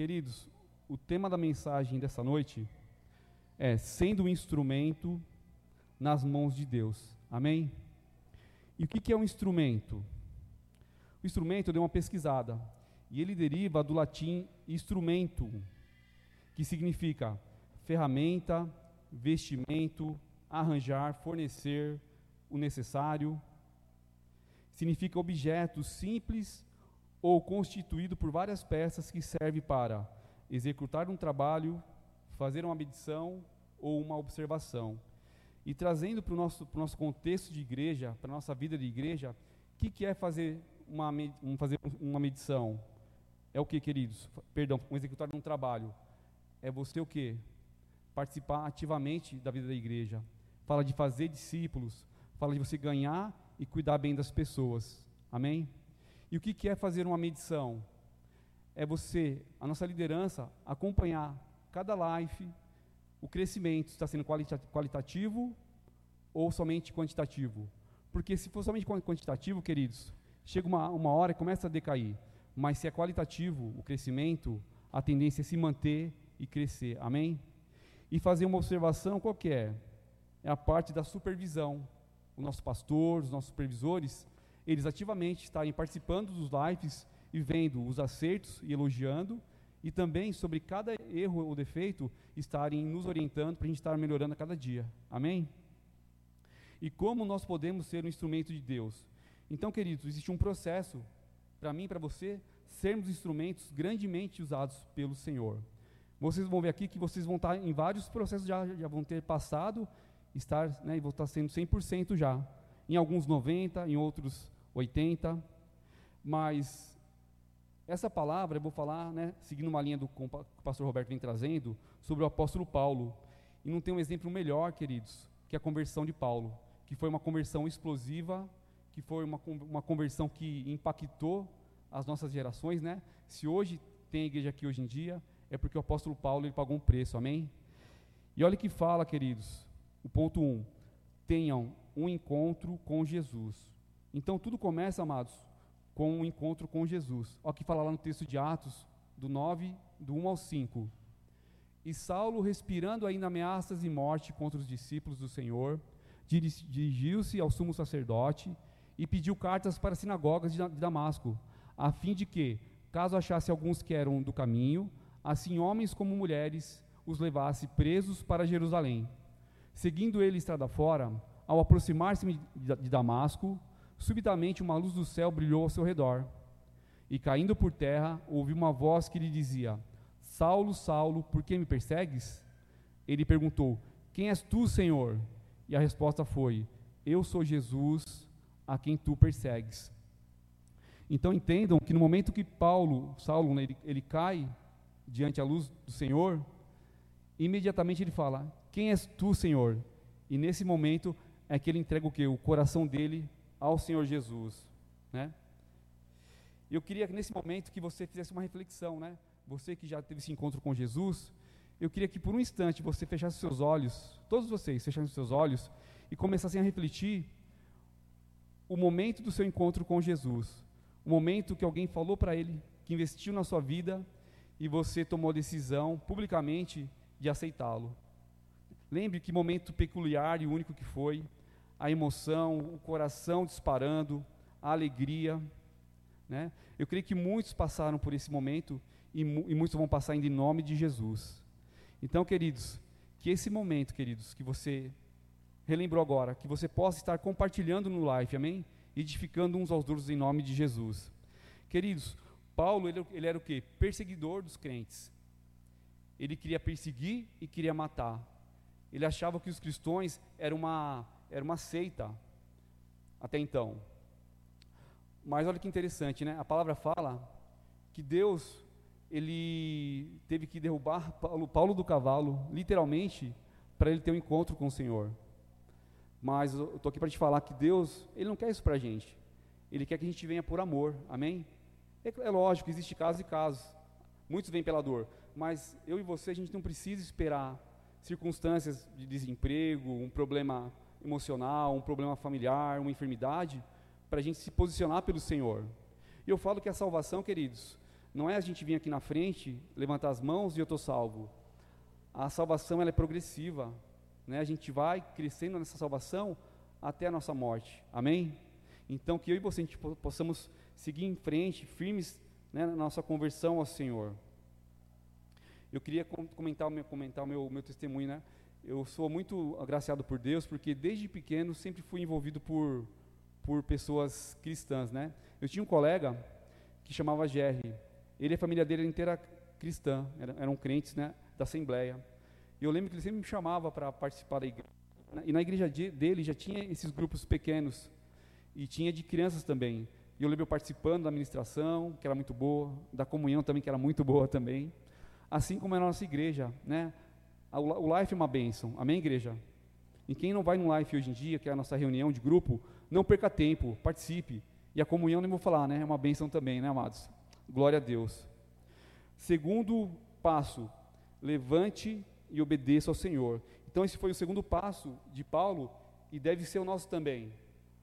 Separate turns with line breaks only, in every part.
Queridos, o tema da mensagem dessa noite é sendo um instrumento nas mãos de Deus. Amém? E o que, é um instrumento? O instrumento, eu dei uma pesquisada, e ele deriva do latim instrumento, que significa ferramenta, vestimento, arranjar, fornecer o necessário. Significa objeto simples ou constituído por várias peças que serve para executar um trabalho, fazer uma medição ou uma observação. E trazendo para o nosso, nosso contexto de igreja, para a nossa vida de igreja, o que, que é fazer uma, um, fazer uma medição? É o que, queridos? Perdão, um executar um trabalho. É você o que? Participar ativamente da vida da igreja. Fala de fazer discípulos. Fala de você ganhar e cuidar bem das pessoas. Amém? E o que, é fazer uma medição? É você, a nossa liderança, acompanhar cada life, o crescimento está sendo qualitativo ou somente quantitativo? Porque se for somente quantitativo, queridos, chega uma, uma hora e começa a decair. Mas se é qualitativo o crescimento, a tendência é se manter e crescer. Amém? E fazer uma observação qual que é? É a parte da supervisão. O nosso pastor, os nossos supervisores, eles ativamente estarem participando dos lives e vendo os acertos e elogiando, e também sobre cada erro ou defeito estarem nos orientando para a gente estar melhorando a cada dia. Amém? E como nós podemos ser um instrumento de Deus? Então, queridos, existe um processo para mim e para você sermos instrumentos grandemente usados pelo Senhor. Vocês vão ver aqui que vocês vão estar em vários processos, já, já vão ter passado, estar, né, e vão estar sendo 100% já. Em alguns 90%, em outros 80%. Mas essa palavra eu vou falar, né, seguindo uma linha do que o pastor Roberto vem trazendo, sobre o apóstolo Paulo. E não tem um exemplo melhor, queridos, que a conversão de Paulo, que foi uma conversão explosiva, que foi uma, uma conversão que impactou as nossas gerações, né? Se hoje tem igreja aqui hoje em dia, é porque o apóstolo Paulo ele pagou um preço, amém? E olha que fala, queridos, o ponto 1, um, tenham um encontro com Jesus. Então tudo começa, amados, com um encontro com Jesus. Olha o que fala lá no texto de Atos, do 9, do 1 ao 5. E Saulo, respirando ainda ameaças e morte contra os discípulos do Senhor, dirigiu-se ao sumo sacerdote e pediu cartas para as sinagogas de Damasco, a fim de que, caso achasse alguns que eram do caminho, assim homens como mulheres os levasse presos para Jerusalém. Seguindo ele estrada fora, ao aproximar-se de Damasco, Subitamente uma luz do céu brilhou ao seu redor. E caindo por terra, ouviu uma voz que lhe dizia: Saulo, Saulo, por que me persegues? Ele perguntou: Quem és tu, Senhor? E a resposta foi: Eu sou Jesus, a quem tu persegues. Então entendam que no momento que Paulo, Saulo, né, ele, ele cai diante da luz do Senhor, imediatamente ele fala: Quem és tu, Senhor? E nesse momento é que ele entrega o que? O coração dele ao Senhor Jesus, né? Eu queria que nesse momento que você fizesse uma reflexão, né? Você que já teve esse encontro com Jesus, eu queria que por um instante você fechasse seus olhos, todos vocês fechassem seus olhos e começassem a refletir o momento do seu encontro com Jesus, o momento que alguém falou para ele, que investiu na sua vida e você tomou a decisão publicamente de aceitá-lo. Lembre que momento peculiar e único que foi a emoção, o coração disparando, a alegria. Né? Eu creio que muitos passaram por esse momento e, e muitos vão passar ainda em nome de Jesus. Então, queridos, que esse momento, queridos, que você relembrou agora, que você possa estar compartilhando no live, amém? Edificando uns aos outros em nome de Jesus. Queridos, Paulo, ele, ele era o que? Perseguidor dos crentes. Ele queria perseguir e queria matar. Ele achava que os cristãos eram uma era uma seita até então. Mas olha que interessante, né? A palavra fala que Deus ele teve que derrubar Paulo, Paulo do cavalo, literalmente, para ele ter um encontro com o Senhor. Mas eu estou aqui para te falar que Deus, Ele não quer isso para a gente. Ele quer que a gente venha por amor, amém? É, é lógico, existe casos e casos. Muitos vêm pela dor, mas eu e você, a gente não precisa esperar circunstâncias de desemprego, um problema emocional, um problema familiar, uma enfermidade, para a gente se posicionar pelo Senhor. E eu falo que a salvação, queridos, Não é a gente vir aqui na frente, levantar as mãos e eu estou salvo. A salvação ela é progressiva. Né? A gente vai crescendo nessa salvação até a nossa morte. Amém? Então, que eu e você possamos seguir em frente, firmes né, na nossa conversão ao Senhor. Eu queria comentar o meu, comentar o meu, meu testemunho, né? Eu sou muito agraciado por Deus, porque desde pequeno sempre fui envolvido por, por pessoas cristãs, né? Eu tinha um colega que chamava Jerry. Ele e a família dele inteira cristã, eram, eram crentes, né, da Assembleia. E eu lembro que ele sempre me chamava para participar da igreja. E na igreja dele já tinha esses grupos pequenos, e tinha de crianças também. E eu lembro eu participando da administração, que era muito boa, da comunhão também, que era muito boa também. Assim como é a nossa igreja, né? O Life é uma bênção, amém, igreja? E quem não vai no Life hoje em dia, que é a nossa reunião de grupo, não perca tempo, participe. E a comunhão, nem vou falar, né? É uma bênção também, né, amados? Glória a Deus. Segundo passo, levante e obedeça ao Senhor. Então, esse foi o segundo passo de Paulo e deve ser o nosso também.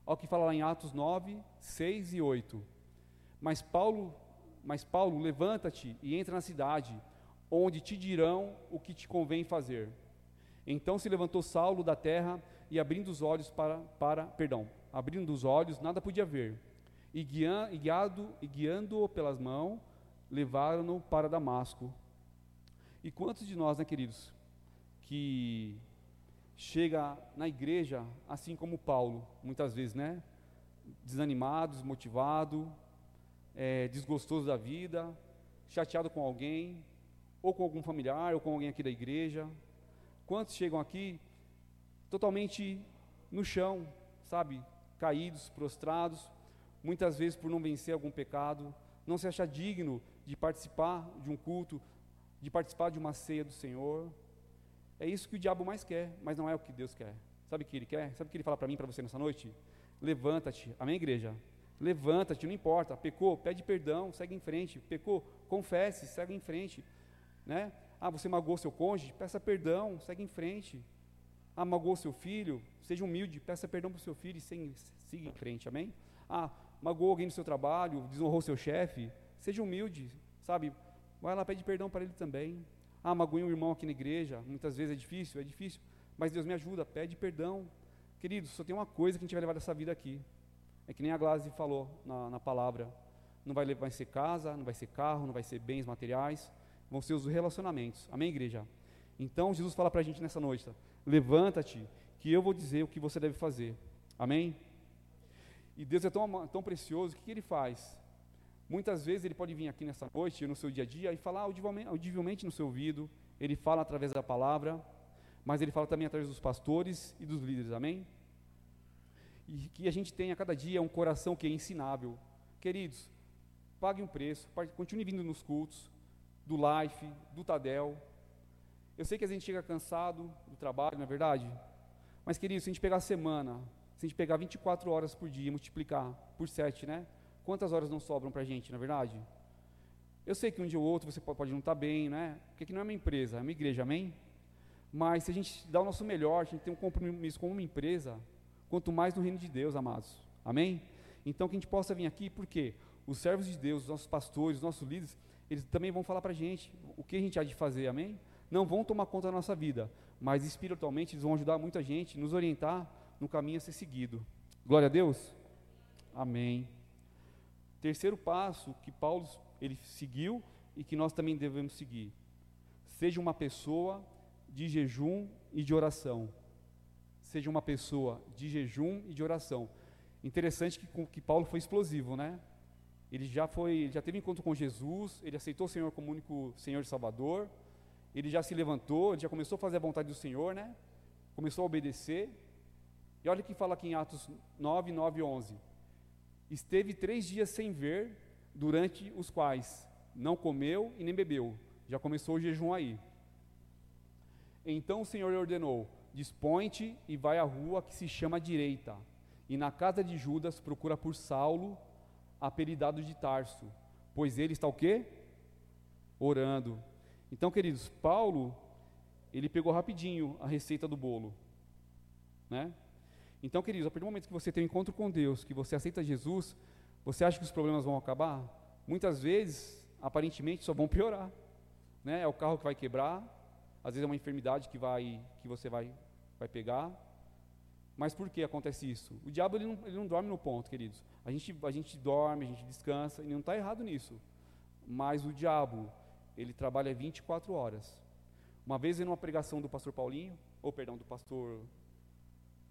Olha o que fala lá em Atos 9, 6 e 8. Mas Paulo, mas Paulo, levanta-te e entra na cidade, onde te dirão o que te convém fazer. Então se levantou Saulo da terra e abrindo os olhos para, para perdão, abrindo os olhos, nada podia ver. E, e guiando-o pelas mãos, levaram-no para Damasco. E quantos de nós, né, queridos, que chega na igreja, assim como Paulo, muitas vezes, né? Desanimado, desmotivado, é, desgostoso da vida, chateado com alguém, ou com algum familiar, ou com alguém aqui da igreja. Quantos chegam aqui totalmente no chão, sabe? Caídos, prostrados, muitas vezes por não vencer algum pecado, não se achar digno de participar de um culto, de participar de uma ceia do Senhor, é isso que o diabo mais quer, mas não é o que Deus quer. Sabe o que ele quer? Sabe o que ele fala para mim, para você nessa noite? Levanta-te, amém, igreja? Levanta-te, não importa. Pecou, pede perdão, segue em frente. Pecou, confesse, segue em frente. Né? Ah, você magoou seu cônjuge, peça perdão, segue em frente. Ah, magoou seu filho, seja humilde, peça perdão para o seu filho e siga em frente, amém? Ah, magoou alguém no seu trabalho, desonrou seu chefe, seja humilde, sabe? Vai lá, pede perdão para ele também. Ah, magoei um irmão aqui na igreja. Muitas vezes é difícil, é difícil. Mas Deus me ajuda, pede perdão. Queridos, só tem uma coisa que a gente vai levar dessa vida aqui. É que nem a Glaze falou na, na palavra. Não vai, vai ser casa, não vai ser carro, não vai ser bens materiais. Vão ser os relacionamentos. Amém, igreja? Então, Jesus fala para a gente nessa noite: tá? levanta-te, que eu vou dizer o que você deve fazer. Amém? E Deus é tão, tão precioso, o que, que Ele faz? Muitas vezes ele pode vir aqui nessa noite, no seu dia a dia, e falar audivelmente, no seu ouvido, ele fala através da palavra, mas ele fala também através dos pastores e dos líderes, amém? E que a gente tenha cada dia um coração que é ensinável. Queridos, pague um preço, continue vindo nos cultos, do Life, do Tadel. Eu sei que a gente chega cansado do trabalho, não é verdade? Mas, queridos, se a gente pegar a semana, se a gente pegar 24 horas por dia e multiplicar por 7, né? Quantas horas não sobram para a gente, na é verdade? Eu sei que um dia ou outro você pode não estar tá bem, né? Porque aqui não é uma empresa, é uma igreja, amém? Mas se a gente dá o nosso melhor, a gente tem um compromisso com uma empresa, quanto mais no reino de Deus, amados. Amém? Então que a gente possa vir aqui, porque os servos de Deus, os nossos pastores, os nossos líderes, eles também vão falar para a gente o que a gente há de fazer, amém? Não vão tomar conta da nossa vida, mas espiritualmente eles vão ajudar muita gente, nos orientar no caminho a ser seguido. Glória a Deus? Amém. Terceiro passo que Paulo ele seguiu e que nós também devemos seguir. Seja uma pessoa de jejum e de oração. Seja uma pessoa de jejum e de oração. Interessante que, que Paulo foi explosivo, né? Ele já foi, já teve encontro com Jesus, ele aceitou o Senhor como único Senhor e Salvador. Ele já se levantou, ele já começou a fazer a vontade do Senhor, né? Começou a obedecer. E olha o que fala aqui em Atos 9, 9 e 11 esteve três dias sem ver, durante os quais não comeu e nem bebeu. Já começou o jejum aí. Então o Senhor ordenou: Dispõe-te e vai à rua que se chama direita, e na casa de Judas procura por Saulo, apelidado de Tarso, pois ele está o quê? Orando. Então, queridos, Paulo, ele pegou rapidinho a receita do bolo, né? Então, queridos, a partir do momento que você tem um encontro com Deus, que você aceita Jesus, você acha que os problemas vão acabar? Muitas vezes aparentemente só vão piorar. Né? É o carro que vai quebrar, às vezes é uma enfermidade que, vai, que você vai, vai pegar. Mas por que acontece isso? O diabo ele não, ele não dorme no ponto, queridos. A gente, a gente dorme, a gente descansa, e não está errado nisso. Mas o diabo, ele trabalha 24 horas. Uma vez em uma pregação do pastor Paulinho, ou perdão, do pastor.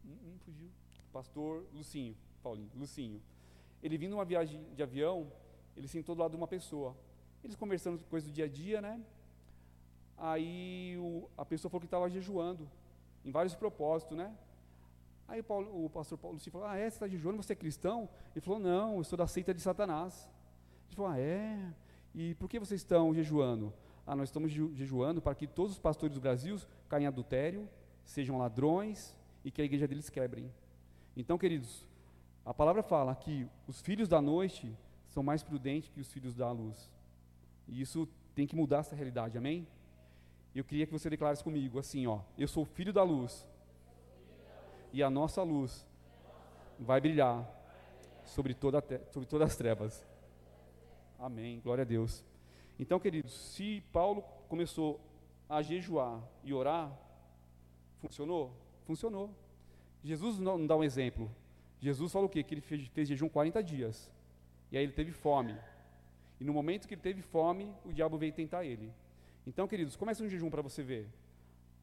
Hum, fugiu. Pastor Lucinho, Paulinho, Lucinho. Ele vindo uma viagem de avião, ele sentou do lado de uma pessoa. Eles conversando coisas do dia a dia, né? Aí o, a pessoa falou que estava jejuando, em vários propósitos, né? Aí o, Paulo, o pastor Paulo Lucinho falou: Ah, é? Você está jejuando? Você é cristão? Ele falou: Não, eu sou da seita de Satanás. Ele falou: Ah, é? E por que vocês estão jejuando? Ah, nós estamos jejuando para que todos os pastores do Brasil caem em adultério, sejam ladrões e que a igreja deles quebrem. Então, queridos, a palavra fala que os filhos da noite são mais prudentes que os filhos da luz. E isso tem que mudar essa realidade, amém? Eu queria que você declarasse comigo assim, ó, eu sou filho da luz. E a nossa luz vai brilhar sobre, toda sobre todas as trevas. Amém. Glória a Deus. Então, queridos, se Paulo começou a jejuar e orar, funcionou? Funcionou. Jesus não dá um exemplo. Jesus falou o quê? Que ele fez, fez jejum 40 dias. E aí ele teve fome. E no momento que ele teve fome, o diabo veio tentar ele. Então, queridos, comece um jejum para você ver.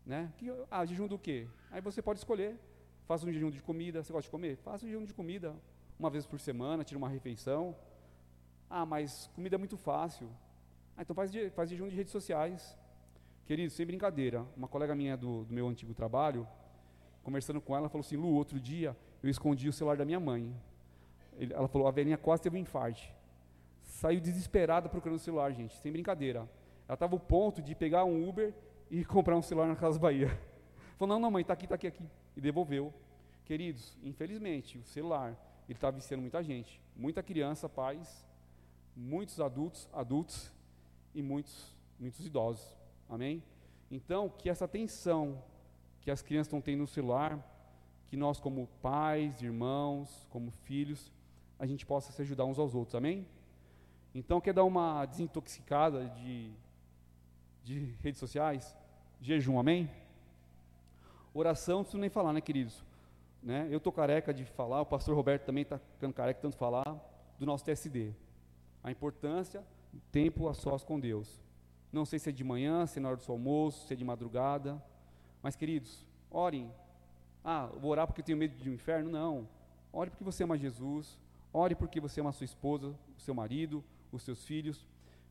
Né? Que, ah, jejum do quê? Aí você pode escolher. Faça um jejum de comida. Você gosta de comer? Faça um jejum de comida. Uma vez por semana, tira uma refeição. Ah, mas comida é muito fácil. Ah, então faz, faz jejum de redes sociais. Querido, sem brincadeira, uma colega minha do, do meu antigo trabalho, conversando com ela, falou assim: Lu, outro dia eu escondi o celular da minha mãe. Ele, ela falou: a velhinha quase teve um infarto. Saiu desesperada procurando o celular, gente, sem brincadeira. Ela estava ao ponto de pegar um Uber e comprar um celular na Casa Bahia. Falou: não, não, mãe, está aqui, está aqui, aqui. E devolveu. Queridos, infelizmente, o celular, ele está viciando muita gente. Muita criança, pais, muitos adultos, adultos e muitos, muitos idosos. Amém? Então, que essa atenção que as crianças estão tendo no celular, que nós, como pais, irmãos, como filhos, a gente possa se ajudar uns aos outros. Amém? Então, quer dar uma desintoxicada de, de redes sociais? Jejum, amém? Oração, não preciso nem falar, né, queridos? Né? Eu estou careca de falar, o pastor Roberto também está ficando careca de tanto falar, do nosso TSD. A importância tempo a sós com Deus. Não sei se é de manhã, se é na hora do seu almoço, se é de madrugada. Mas, queridos, orem. Ah, vou orar porque tenho medo de um inferno? Não. Ore porque você ama Jesus. Ore porque você ama a sua esposa, o seu marido, os seus filhos.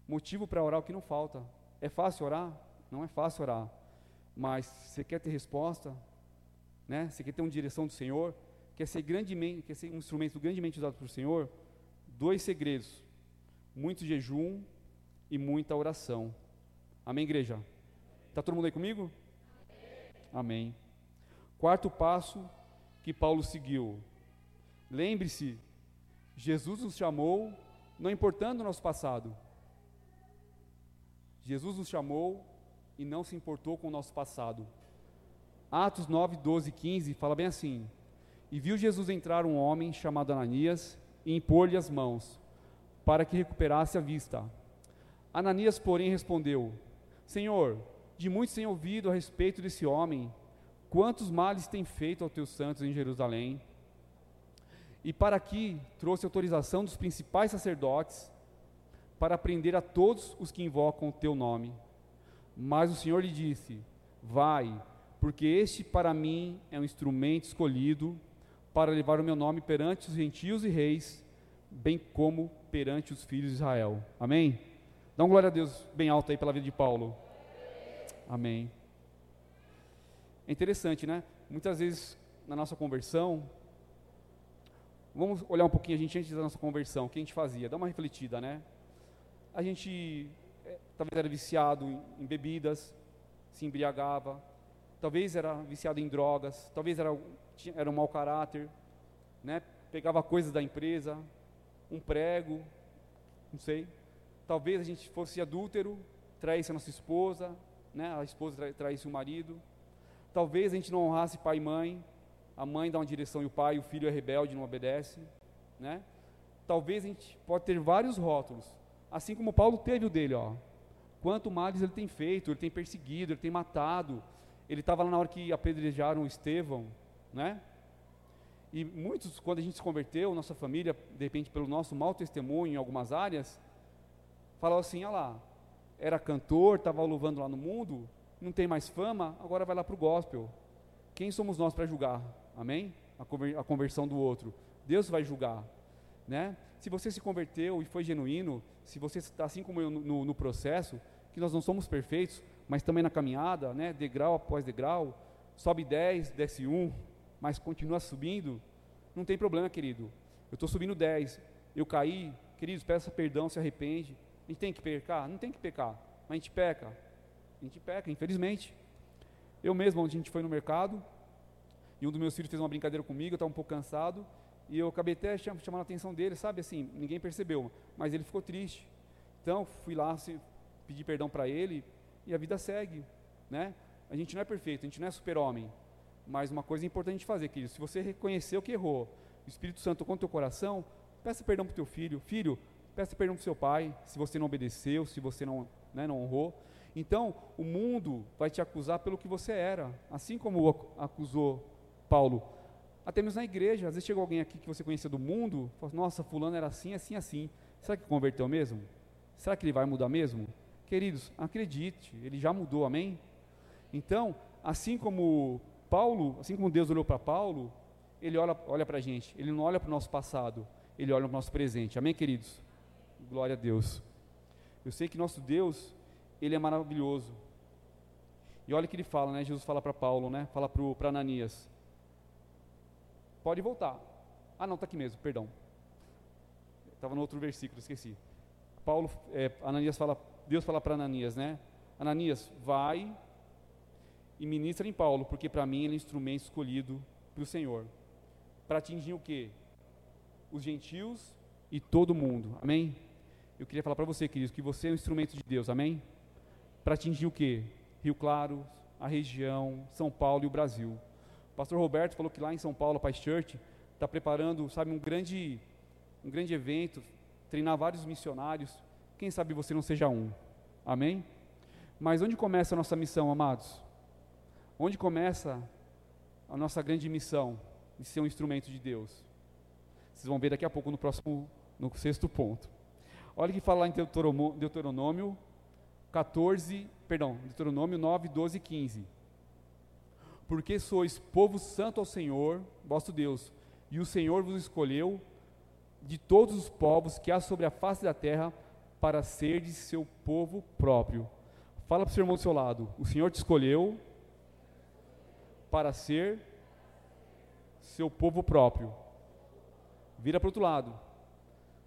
Motivo para orar o que não falta. É fácil orar? Não é fácil orar. Mas você quer ter resposta, né? Você quer ter uma direção do Senhor, quer ser grandemente, quer ser um instrumento grandemente usado pelo Senhor? Dois segredos: muito jejum e muita oração. Amém, igreja? Está todo mundo aí comigo? Amém. Quarto passo que Paulo seguiu. Lembre-se, Jesus nos chamou, não importando o nosso passado. Jesus nos chamou e não se importou com o nosso passado. Atos 9, 12 e 15 fala bem assim: E viu Jesus entrar um homem chamado Ananias e impor-lhe as mãos, para que recuperasse a vista. Ananias, porém, respondeu: Senhor, de muitos tenho ouvido a respeito desse homem, quantos males tem feito aos teus santos em Jerusalém. E para aqui trouxe autorização dos principais sacerdotes para prender a todos os que invocam o teu nome. Mas o Senhor lhe disse: Vai, porque este para mim é um instrumento escolhido para levar o meu nome perante os gentios e reis, bem como perante os filhos de Israel. Amém? Dá uma glória a Deus bem alta aí pela vida de Paulo. Amém. É interessante, né? Muitas vezes na nossa conversão, vamos olhar um pouquinho a gente antes da nossa conversão, o que a gente fazia? Dá uma refletida, né? A gente talvez era viciado em, bebidas, se embriagava, talvez era viciado em drogas, talvez era, era um mau caráter, né? Pegava coisas da empresa, um prego, não sei, Talvez a gente fosse adúltero, traísse a nossa esposa, né? a esposa tra traísse o marido. Talvez a gente não honrasse pai e mãe, a mãe dá uma direção e o pai, o filho é rebelde, não obedece. Né? Talvez a gente pode ter vários rótulos, Assim como Paulo teve o dele, ó. Quanto males ele tem feito, ele tem perseguido, ele tem matado. Ele estava lá na hora que apedrejaram Estevão, né? E muitos, quando a gente se converteu, nossa família, de repente, pelo nosso mau testemunho em algumas áreas, falavam assim: ah lá, era cantor, estava louvando lá no mundo, não tem mais fama, agora vai lá para o gospel. Quem somos nós para julgar? Amém? A conversão do outro. Deus vai julgar, né? Se você se converteu e foi genuíno, se você está assim como eu no, no processo, que nós não somos perfeitos, mas também na caminhada, né? Degrau após degrau, sobe 10, desce 1, mas continua subindo, não tem problema, querido. Eu estou subindo 10, eu caí, queridos, peça perdão, se arrepende. A gente tem que pecar? Não tem que pecar, mas a gente peca. A gente peca, infelizmente. Eu mesmo, onde a gente foi no mercado, e um dos meus filhos fez uma brincadeira comigo, eu estava um pouco cansado, e eu acabei até chamando a atenção dele, sabe assim, ninguém percebeu, mas ele ficou triste. Então, fui lá, assim, pedi perdão para ele, e a vida segue, né? A gente não é perfeito, a gente não é super-homem, mas uma coisa importante fazer, querido, se você reconheceu que errou, o Espírito Santo tocou no teu coração, peça perdão para o teu filho. Filho, peça perdão para o seu pai, se você não obedeceu, se você não, né, não honrou. Então, o mundo vai te acusar pelo que você era, assim como acusou Paulo. Até mesmo na igreja, às vezes chegou alguém aqui que você conhecia do mundo, fala, nossa, fulano era assim, assim, assim. Será que converteu mesmo? Será que ele vai mudar mesmo? Queridos, acredite, ele já mudou, amém? Então, assim como Paulo, assim como Deus olhou para Paulo, ele olha, olha para a gente, ele não olha para o nosso passado, ele olha para o nosso presente, amém, queridos? Glória a Deus. Eu sei que nosso Deus, ele é maravilhoso. E olha o que ele fala, né? Jesus fala para Paulo, né? Fala para Ananias. Pode voltar. Ah, não, está aqui mesmo, perdão. Estava no outro versículo, esqueci. Paulo, é, Ananias fala, Deus fala para Ananias, né? Ananias, vai e ministra em Paulo, porque para mim ele é instrumento escolhido para o Senhor. Para atingir o quê? Os gentios e todo mundo. Amém? Eu queria falar para você, queridos, que você é um instrumento de Deus. Amém? Para atingir o quê? Rio Claro, a região, São Paulo e o Brasil. O pastor Roberto falou que lá em São Paulo, a Paz Church, está preparando, sabe, um grande, um grande evento, treinar vários missionários. Quem sabe você não seja um. Amém? Mas onde começa a nossa missão, amados? Onde começa a nossa grande missão de ser um instrumento de Deus? Vocês vão ver daqui a pouco no próximo, no sexto ponto. Olha o que fala lá em Deuteronômio 14, perdão, Deuteronômio 9, 12 e 15. Porque sois povo santo ao Senhor, vosso Deus, e o Senhor vos escolheu de todos os povos que há sobre a face da terra para serdes seu povo próprio. Fala para o seu irmão do seu lado, o Senhor te escolheu para ser seu povo próprio. Vira para o outro lado.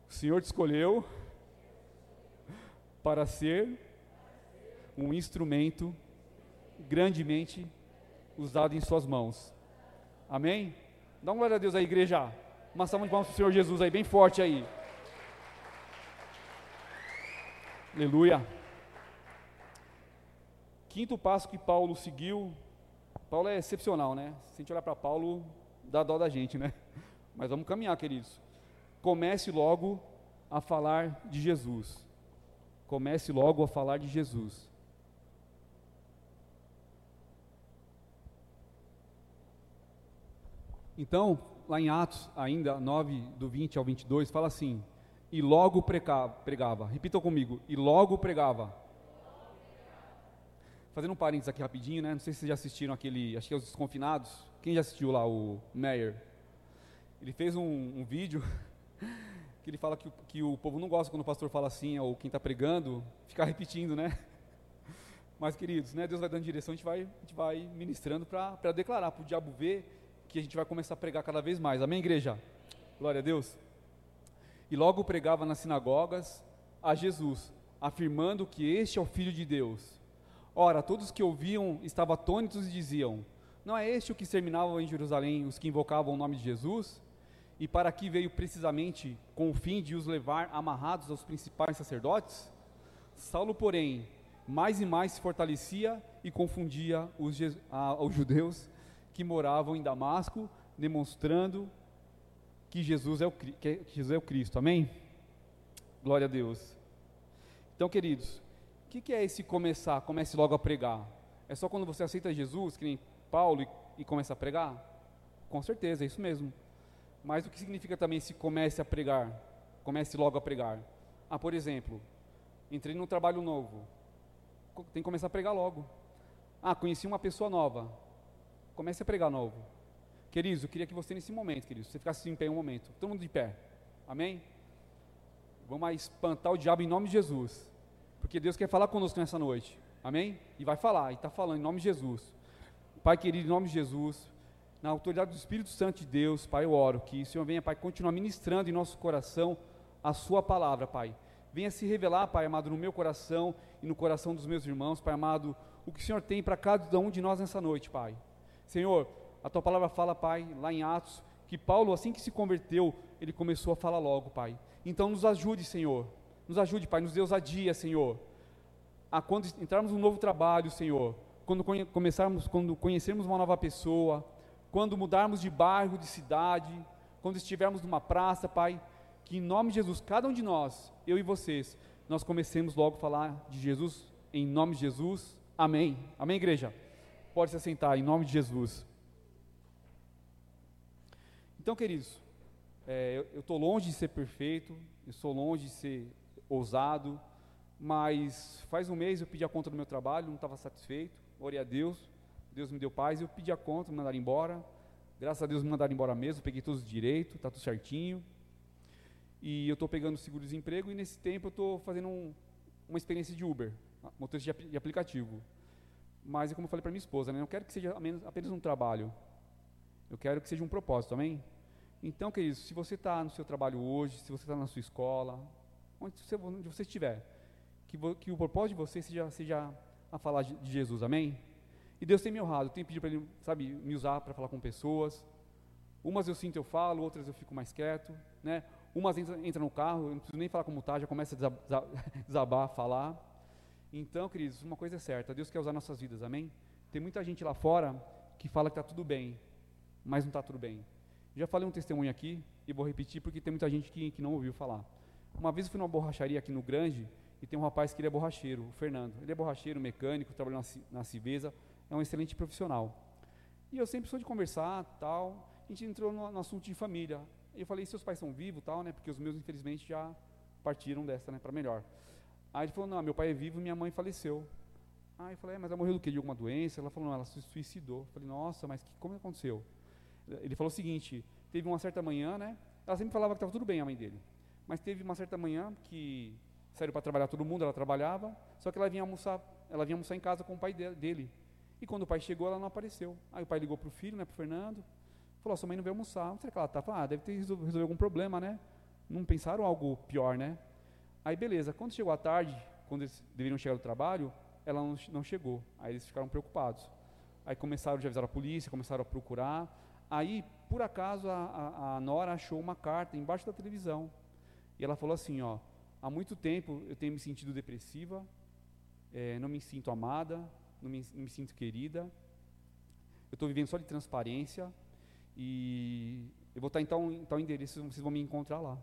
O Senhor te escolheu para ser um instrumento grandemente usado em suas mãos. Amém? Dá uma glória a Deus aí, igreja. Uma salva de palmas para o Senhor Jesus aí, bem forte aí. Aleluia. Quinto passo que Paulo seguiu Paulo é excepcional, né? Se a gente olhar para Paulo, dá dó da gente, né? Mas vamos caminhar, queridos. Comece logo a falar de Jesus. Comece logo a falar de Jesus. Então, lá em Atos, ainda 9, do 20 ao 22, fala assim: E logo pregava, repitam comigo, e logo pregava Fazendo um parênteses aqui rapidinho, né? Não sei se vocês já assistiram aquele, acho que é Os Desconfinados. Quem já assistiu lá, o Meyer? Ele fez um, um vídeo que ele fala que, que, o povo não gosta quando o pastor fala assim, ou quem está pregando, ficar repetindo, né? Mas, queridos, né, Deus vai dando direção, a gente vai, a gente vai ministrando para declarar, para o diabo ver que a gente vai começar a pregar cada vez mais. Amém, igreja? Glória a Deus. E logo pregava nas sinagogas a Jesus, afirmando que este é o Filho de Deus. Ora, todos que ouviam estavam atônitos e diziam: Não é este o que exterminava em Jerusalém os que invocavam o nome de Jesus? E para aqui veio precisamente com o fim de os levar amarrados aos principais sacerdotes? Saulo, porém, mais e mais se fortalecia e confundia os, os judeus que moravam em Damasco, demonstrando que Jesus é o, que Jesus é o Cristo. Amém? Glória a Deus. Então, queridos, o que, que, é esse começar? Comece logo a pregar. É só quando você aceita Jesus, que nem Paulo, e, e começa a pregar? Com certeza, é isso mesmo. Mas o que significa também se comece a pregar? Comece logo a pregar. Ah, por exemplo, entrei num trabalho novo. Tem que começar a pregar logo. Ah, conheci uma pessoa nova. Comece a pregar novo. Queridos, eu queria que você nesse momento, queridos, você ficasse em pé um momento. Todo mundo de pé. Amém? Vamos espantar o diabo em nome de Jesus. Porque Deus quer falar conosco nessa noite. Amém? E vai falar, e está falando em nome de Jesus. Pai querido, em nome de Jesus, na autoridade do Espírito Santo de Deus, Pai, eu oro que o Senhor venha, Pai, continuar ministrando em nosso coração a Sua palavra, Pai. Venha se revelar, Pai amado, no meu coração e no coração dos meus irmãos, Pai amado, o que o Senhor tem para cada um de nós nessa noite, Pai. Senhor, a tua palavra fala, Pai, lá em Atos, que Paulo, assim que se converteu, ele começou a falar logo, Pai. Então nos ajude, Senhor. Nos ajude, Pai, nos dê ousadia, Senhor. A quando entrarmos num novo trabalho, Senhor, quando começarmos, quando conhecermos uma nova pessoa, quando mudarmos de bairro, de cidade, quando estivermos numa praça, Pai, que em nome de Jesus, cada um de nós, eu e vocês, nós comecemos logo a falar de Jesus, em nome de Jesus, amém. Amém, igreja? Pode se assentar, em nome de Jesus. Então, queridos, é, eu estou longe de ser perfeito, eu estou longe de ser ousado, mas faz um mês eu pedi a conta do meu trabalho, não estava satisfeito, orei a Deus, Deus me deu paz, eu pedi a conta, me mandaram embora, graças a Deus me mandaram embora mesmo, peguei todos os direitos, está tudo certinho, e eu estou pegando seguro-desemprego, e nesse tempo eu estou fazendo um, uma experiência de Uber, motorista de, de aplicativo, mas é como eu falei para minha esposa, né, eu não quero que seja apenas um trabalho, eu quero que seja um propósito, amém? Então, queridos, se você está no seu trabalho hoje, se você está na sua escola, onde você, onde você estiver, que, que, o propósito de você seja, seja a falar de, de Jesus, amém? E Deus tem me honrado, tem pedido para Ele, sabe, me usar para falar com pessoas. Umas eu sinto, eu falo, outras eu fico mais quieto, né? Umas entram entra no carro, eu não preciso nem falar como está, já começa a desabar, falar. Então, queridos, uma coisa é certa, Deus quer usar nossas vidas, amém? Tem muita gente lá fora que fala que está tudo bem, mas não está tudo bem. Já falei um testemunho aqui e vou repetir porque tem muita gente que, que não ouviu falar. Uma vez eu fui numa borracharia aqui no Grande e tem um rapaz que ele é borracheiro, o Fernando. Ele é borracheiro, mecânico, trabalha na, na Civesa, é um excelente profissional. E eu sempre sou de conversar, tal. A gente entrou no, no assunto de família. Eu falei, seus pais são vivos, tal, né? Porque os meus, infelizmente, já partiram dessa, né? Para melhor. Aí ele falou, não, meu pai é vivo, minha mãe faleceu. Aí eu falei, é, mas ela morreu do quê? De alguma doença? Ela falou, não, ela se suicidou. Eu falei, nossa, mas que, como aconteceu? Ele falou o seguinte: teve uma certa manhã, né? Ela sempre falava que estava tudo bem, a mãe dele. Mas teve uma certa manhã que saiu para trabalhar todo mundo, ela trabalhava, só que ela vinha almoçar, ela vinha almoçar em casa com o pai dele. E quando o pai chegou, ela não apareceu. Aí o pai ligou para o filho, né, para o Fernando, falou: sua mãe não veio almoçar. Será que ela está? Ah, deve ter resolvido algum problema, né? Não pensaram algo pior, né? Aí beleza, quando chegou a tarde, quando eles deveriam chegar do trabalho, ela não, não chegou. Aí eles ficaram preocupados. Aí começaram, já avisaram a polícia, começaram a procurar. Aí, por acaso, a, a, a, Nora achou uma carta embaixo da televisão. E ela falou assim: ó, há muito tempo eu tenho me sentido depressiva, é, não me sinto amada, não me, não me sinto querida. Eu estou vivendo só de transparência e eu vou estar em tal, em tal endereço, vocês vão me encontrar lá.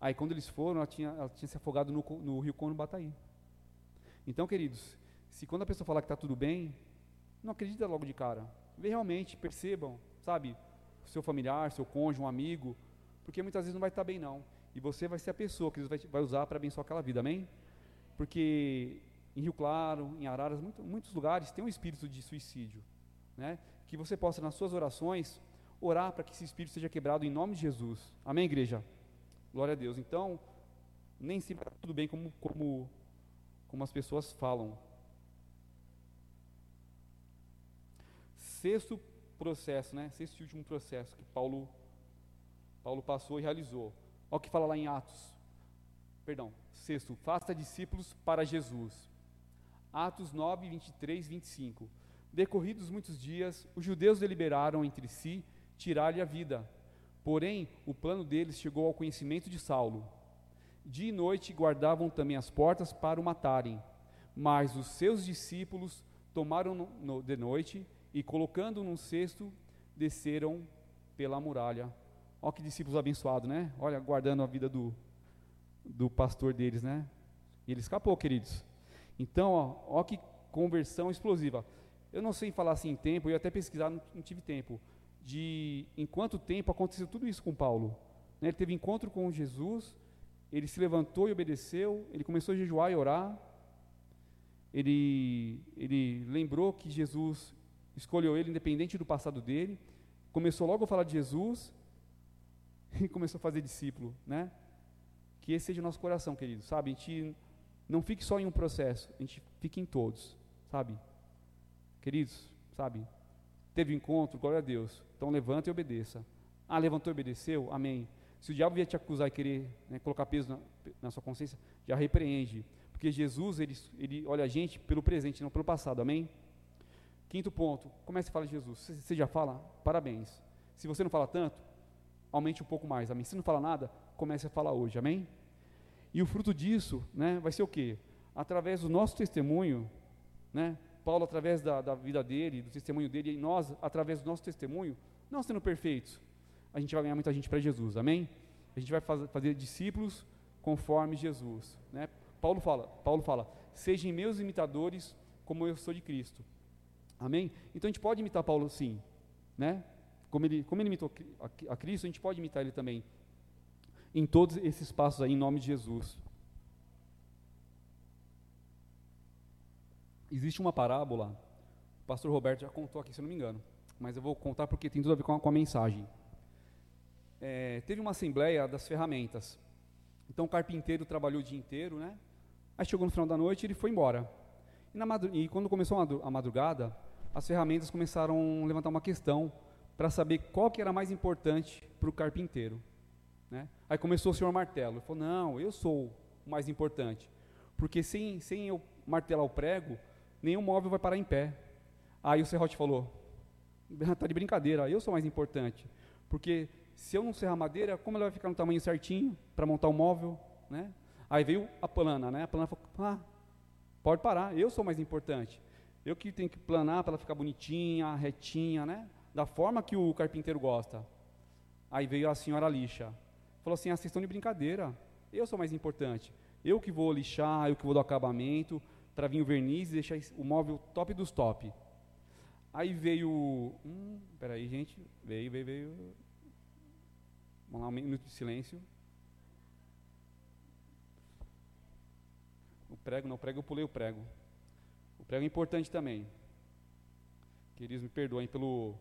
Aí, quando eles foram, ela tinha, ela tinha se afogado no, no rio Cono Bataí. Então, queridos, se quando a pessoa falar que está tudo bem, não acredita logo de cara. Vê realmente, percebam sabe, seu familiar, seu cônjuge, um amigo, porque muitas vezes não vai estar bem não. E você vai ser a pessoa que Deus vai, usar para abençoar aquela vida, amém? Porque em Rio Claro, em Araras, muito, muitos lugares tem um espírito de suicídio, né? Que você possa nas suas orações orar para que esse espírito seja quebrado em nome de Jesus. Amém, igreja? Glória a Deus. Então, nem sempre está tudo bem como, como, como as pessoas falam. Sexto processo, né? Esse último processo que Paulo, Paulo passou e realizou. Olha o que fala lá em Atos. Perdão, sexto, faça discípulos para Jesus. Atos 9, 23, 25. Decorridos muitos dias, os judeus deliberaram entre si tirar-lhe a vida. Porém, o plano deles chegou ao conhecimento de Saulo. Dia e noite guardavam também as portas para o matarem. Mas os seus discípulos tomaram no, de noite e colocando num cesto, desceram pela muralha. Olha que discípulos abençoados, né? Olha, guardando a vida do, do pastor deles, né? E ele escapou, queridos. Então, ó, ó que conversão explosiva. Eu não sei falar assim em tempo, eu até pesquisar, não, não tive tempo, de em quanto tempo aconteceu tudo isso com Paulo. Né? Ele teve encontro com Jesus, ele se levantou e obedeceu, ele começou a jejuar e orar, ele, ele lembrou que Jesus escolheu ele independente do passado dele, começou logo a falar de Jesus e começou a fazer discípulo, né? Que esse seja o nosso coração, querido, sabe? A gente não fique só em um processo, a gente fique em todos, sabe? Queridos, sabe? Teve um encontro, glória a Deus. Então levanta e obedeça. Ah, levantou e obedeceu? Amém. Se o diabo vier te acusar e querer né, colocar peso na, na, sua consciência, já repreende. Porque Jesus, ele, ele olha a gente pelo presente, não pelo passado. Amém? Quinto ponto, comece a falar de Jesus. Você, você já fala? Parabéns. Se você não fala tanto, aumente um pouco mais. Amém? Se não fala nada, comece a falar hoje. Amém? E o fruto disso, né, vai ser o quê? Através do nosso testemunho, né? Paulo, através da, da vida dele, do testemunho dele, e nós, através do nosso testemunho, não sendo perfeitos, a gente vai ganhar muita gente para Jesus, amém? A gente vai faz, fazer discípulos conforme Jesus, né? Paulo fala, Paulo fala, sejam meus imitadores, como eu sou de Cristo, amém? Então a gente pode imitar Paulo, sim, né? Como ele, como ele imitou a, Cristo, a gente pode imitar ele também, em todos esses passos aí, em nome de Jesus. Existe uma parábola, o pastor Roberto já contou aqui, se eu não me engano, mas eu vou contar porque tem tudo a ver com a, com a mensagem. É, teve uma assembleia das ferramentas. Então o carpinteiro trabalhou o dia inteiro, né? Aí chegou no final da noite e ele foi embora. E, e quando começou a madrugada, as ferramentas começaram a levantar uma questão para saber qual que era mais importante para o carpinteiro. Né? Aí começou o senhor Martelo. Ele falou, não, eu sou o mais importante. Porque sem, sem eu martelar o prego, nenhum móvel vai parar em pé. Aí o serrote falou, está de brincadeira, eu sou mais importante. Porque se eu não serrar madeira, como ela vai ficar no tamanho certinho para montar o móvel? Né? Aí veio a plana, né? A plana falou, ah, pode parar, eu sou mais importante. Eu que tenho que planar para ela ficar bonitinha, retinha, né? Da forma que o carpinteiro gosta. Aí veio a senhora lixa. Falou assim: ah, vocês estão de brincadeira. Eu sou mais importante. Eu que vou lixar, eu que vou dar acabamento, para vir o verniz e deixar o móvel top dos top. Aí veio. Hum, peraí, gente. Veio, veio, veio. Vamos lá, um minuto de silêncio. O prego, não, o prego eu pulei o prego. Prego é importante também. Queridos, me perdoem pelo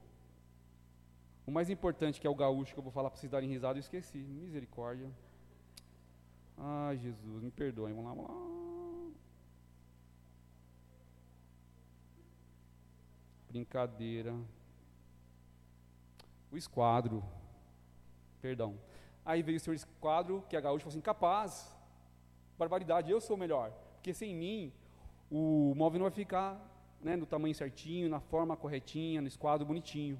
o mais importante, que é o gaúcho, que eu vou falar para vocês darem risada, eu esqueci. Misericórdia. Ai, Jesus, me perdoem. Vamos lá, vamos lá. Brincadeira. O esquadro. Perdão. Aí veio o senhor esquadro, que é gaúcho, falou assim: capaz, barbaridade, eu sou o melhor. Porque sem mim, o móvel não vai ficar né, no tamanho certinho, na forma corretinha, no esquadro bonitinho.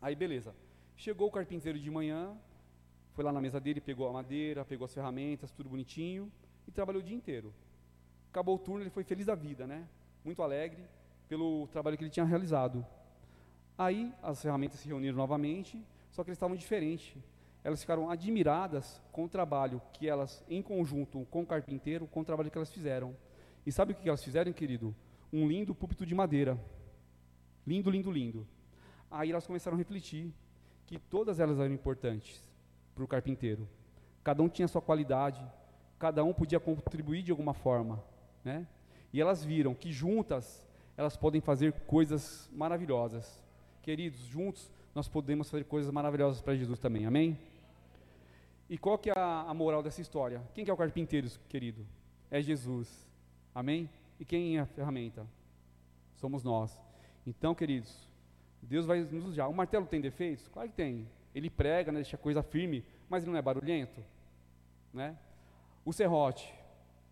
Aí beleza. Chegou o carpinteiro de manhã, foi lá na mesa dele, pegou a madeira, pegou as ferramentas, tudo bonitinho, e trabalhou o dia inteiro. Acabou o turno, ele foi feliz da vida, né? Muito alegre pelo trabalho que ele tinha realizado. Aí as ferramentas se reuniram novamente, só que eles estavam diferentes. Elas ficaram admiradas com o trabalho que elas, em conjunto com o carpinteiro, com o trabalho que elas fizeram. E sabe o que elas fizeram, querido? Um lindo púlpito de madeira. Lindo, lindo, lindo. Aí elas começaram a refletir que todas elas eram importantes para o carpinteiro. Cada um tinha sua qualidade, cada um podia contribuir de alguma forma, né? E elas viram que juntas elas podem fazer coisas maravilhosas. Queridos, juntos nós podemos fazer coisas maravilhosas para Jesus também. Amém? E qual que é a, a, moral dessa história? Quem que é o carpinteiro, querido? É Jesus. Amém? E quem é a ferramenta? Somos nós. Então, queridos, Deus vai nos usar. O martelo tem defeitos? Claro que tem. Ele prega, né, deixa a coisa firme, mas ele não é barulhento. Né? O serrote,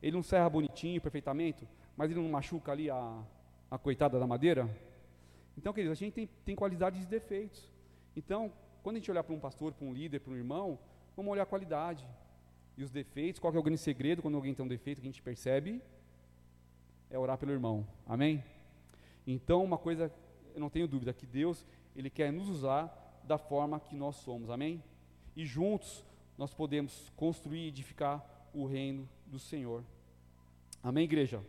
ele não serra bonitinho, perfeitamente, mas ele não machuca ali a, a coitada da madeira? Então, queridos, a gente tem, tem qualidades e defeitos. Então, quando a gente olhar para um pastor, para um líder, para um irmão, vamos olhar a qualidade e os defeitos. Qual é o grande segredo quando alguém tem um defeito que a gente percebe? É orar pelo irmão. Amém? Então, uma coisa eu não tenho dúvida que Deus, Ele quer nos usar da forma que nós somos, amém? E juntos nós podemos construir e edificar o reino do Senhor, Amém, igreja?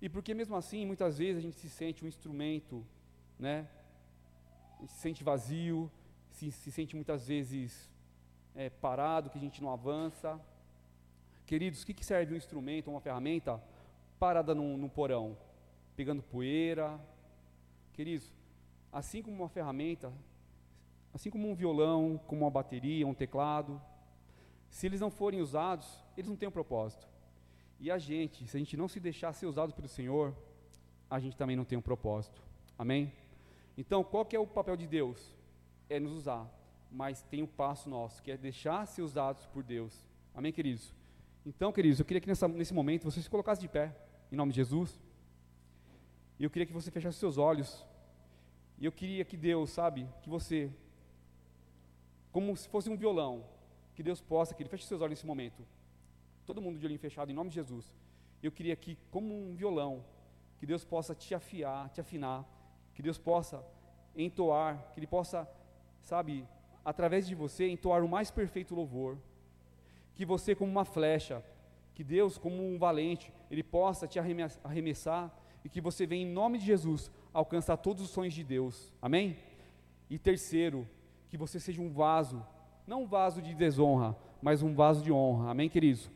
E porque mesmo assim, muitas vezes a gente se sente um instrumento, né? se sente vazio, se, se sente muitas vezes é, parado, que a gente não avança. Queridos, o que, que serve um instrumento, uma ferramenta parada num, porão, pegando poeira? Queridos, assim como uma ferramenta, assim como um violão, como uma bateria, um teclado, se eles não forem usados, eles não têm um propósito. E a gente, se a gente não se deixar ser usado pelo Senhor, a gente também não tem um propósito. Amém? Então, qual que é o papel de Deus? É nos usar, mas tem um passo nosso, que é deixar ser usados por Deus. Amém, queridos? Então, queridos, eu queria que nessa, nesse momento você se colocasse de pé, em nome de Jesus. E eu queria que você fechasse seus olhos. E eu queria que Deus, sabe, que você, como se fosse um violão, que Deus possa, que Ele feche seus olhos nesse momento. Todo mundo de olho fechado, em nome de Jesus. Eu queria que, como um violão, que Deus possa te afiar, te afinar que Deus possa entoar, que Ele possa, sabe, através de você, entoar o mais perfeito louvor. Que você, como uma flecha, que Deus, como um valente, Ele possa te arremessar e que você venha, em nome de Jesus, alcançar todos os sonhos de Deus. Amém? E terceiro, que você seja um vaso, não um vaso de desonra, mas um vaso de honra. Amém, queridos?